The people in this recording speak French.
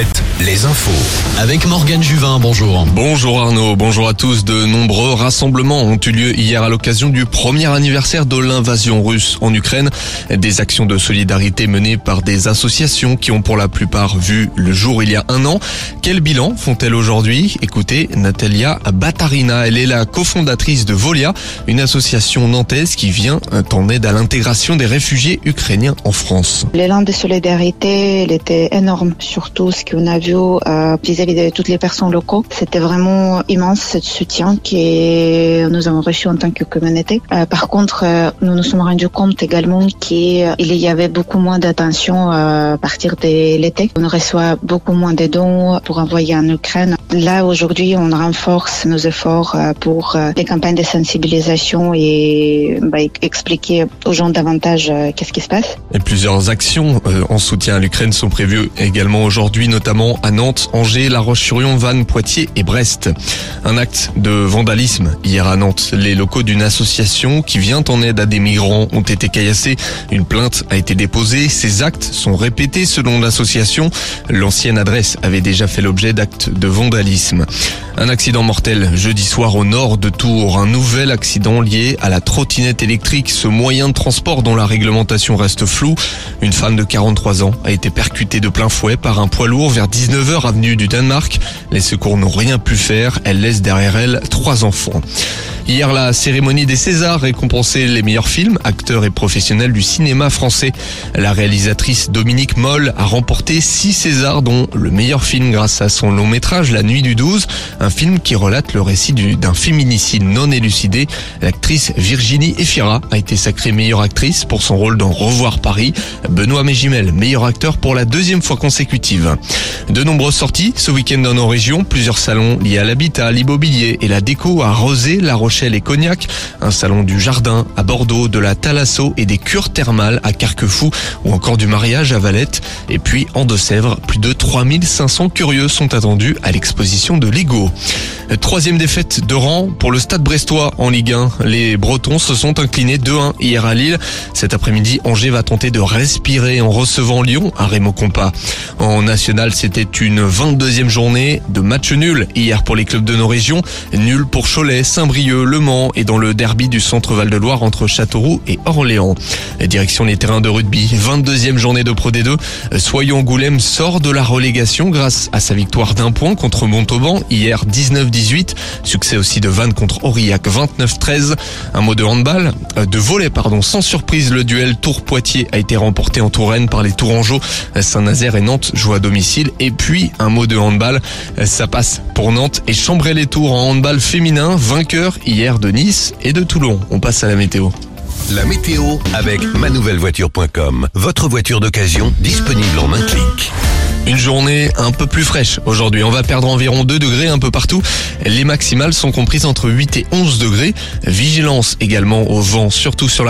planète les infos. Avec Morgane Juvin, bonjour. Bonjour Arnaud, bonjour à tous. De nombreux rassemblements ont eu lieu hier à l'occasion du premier anniversaire de l'invasion russe en Ukraine. Des actions de solidarité menées par des associations qui ont pour la plupart vu le jour il y a un an. Quel bilan font-elles aujourd'hui? Écoutez Natalia Batarina, elle est la cofondatrice de Volia, une association nantaise qui vient en aide à l'intégration des réfugiés ukrainiens en France. L'élan de solidarité, il était énorme, surtout ce qu'on a vu euh, vis-à-vis de toutes les personnes locaux. C'était vraiment immense ce soutien que nous avons reçu en tant que communauté. Euh, par contre, euh, nous nous sommes rendus compte également qu'il y avait beaucoup moins d'attention à partir de l'été. On reçoit beaucoup moins de dons pour envoyer en Ukraine. Là, aujourd'hui, on renforce nos efforts pour des campagnes de sensibilisation et bah, expliquer aux gens davantage qu'est-ce qui se passe. Et plusieurs actions en soutien à l'Ukraine sont prévues également aujourd'hui, notamment à Nantes, Angers, La Roche-sur-Yon, Vannes, Poitiers et Brest. Un acte de vandalisme hier à Nantes. Les locaux d'une association qui vient en aide à des migrants ont été caillassés. Une plainte a été déposée. Ces actes sont répétés selon l'association. L'ancienne adresse avait déjà fait l'objet d'actes de vandalisme. Un accident mortel jeudi soir au nord de Tours. Un nouvel accident lié à la trottinette électrique, ce moyen de transport dont la réglementation reste floue. Une femme de 43 ans a été percutée de plein fouet par un poids lourd vers 19h avenue du Danemark. Les secours n'ont rien pu faire. Elle laisse derrière elle trois enfants. Hier, la cérémonie des Césars récompensait les meilleurs films, acteurs et professionnels du cinéma français. La réalisatrice Dominique Moll a remporté six Césars, dont le meilleur film grâce à son long métrage La Nuit du 12, un film qui relate le récit d'un féminicide non élucidé. L'actrice Virginie Efira a été sacrée meilleure actrice pour son rôle dans Revoir Paris. Benoît Mégimel, meilleur acteur pour la deuxième fois consécutive. De nombreuses sorties ce week-end dans nos régions, plusieurs salons liés à l'habitat, l'immobilier et la déco à Rosé, La Rochelle et Cognac, un salon du jardin à Bordeaux, de la Thalasso et des cures thermales à Carquefou ou encore du mariage à Valette. Et puis en Deux-Sèvres, plus de 3500 curieux sont attendus à l'exposition de Lego. Troisième défaite de rang pour le stade brestois en Ligue 1. Les Bretons se sont inclinés 2-1 hier à Lille. Cet après-midi, Angers va tenter de respirer en recevant Lyon à Raymond Compas. En national, c'était une 22e journée de match nul hier pour les clubs de nos régions. Nul pour Cholet, Saint-Brieuc, Le Mans et dans le derby du centre Val-de-Loire entre Châteauroux et Orléans. Direction les terrains de rugby, 22e journée de Pro D2. Soyons Goulem sort de la relégation grâce à sa victoire d'un point contre Montauban hier 19-18. Succès aussi de Vannes contre Aurillac 29-13. Un mot de handball, euh, de volet pardon, sans surprise le duel Tours-Poitiers a été remporté en Touraine par les Tourangeaux. Saint-Nazaire et Nantes jouent à domicile et puis un mot de handball, ça passe pour Nantes et chambray les Tours en handball féminin, vainqueur hier de Nice et de Toulon. On passe à la météo. La météo avec manouvellevoiture.com. Votre voiture d'occasion disponible en un clic. Une journée un peu plus fraîche aujourd'hui. On va perdre environ 2 degrés un peu partout. Les maximales sont comprises entre 8 et 11 degrés. Vigilance également au vent, surtout sur la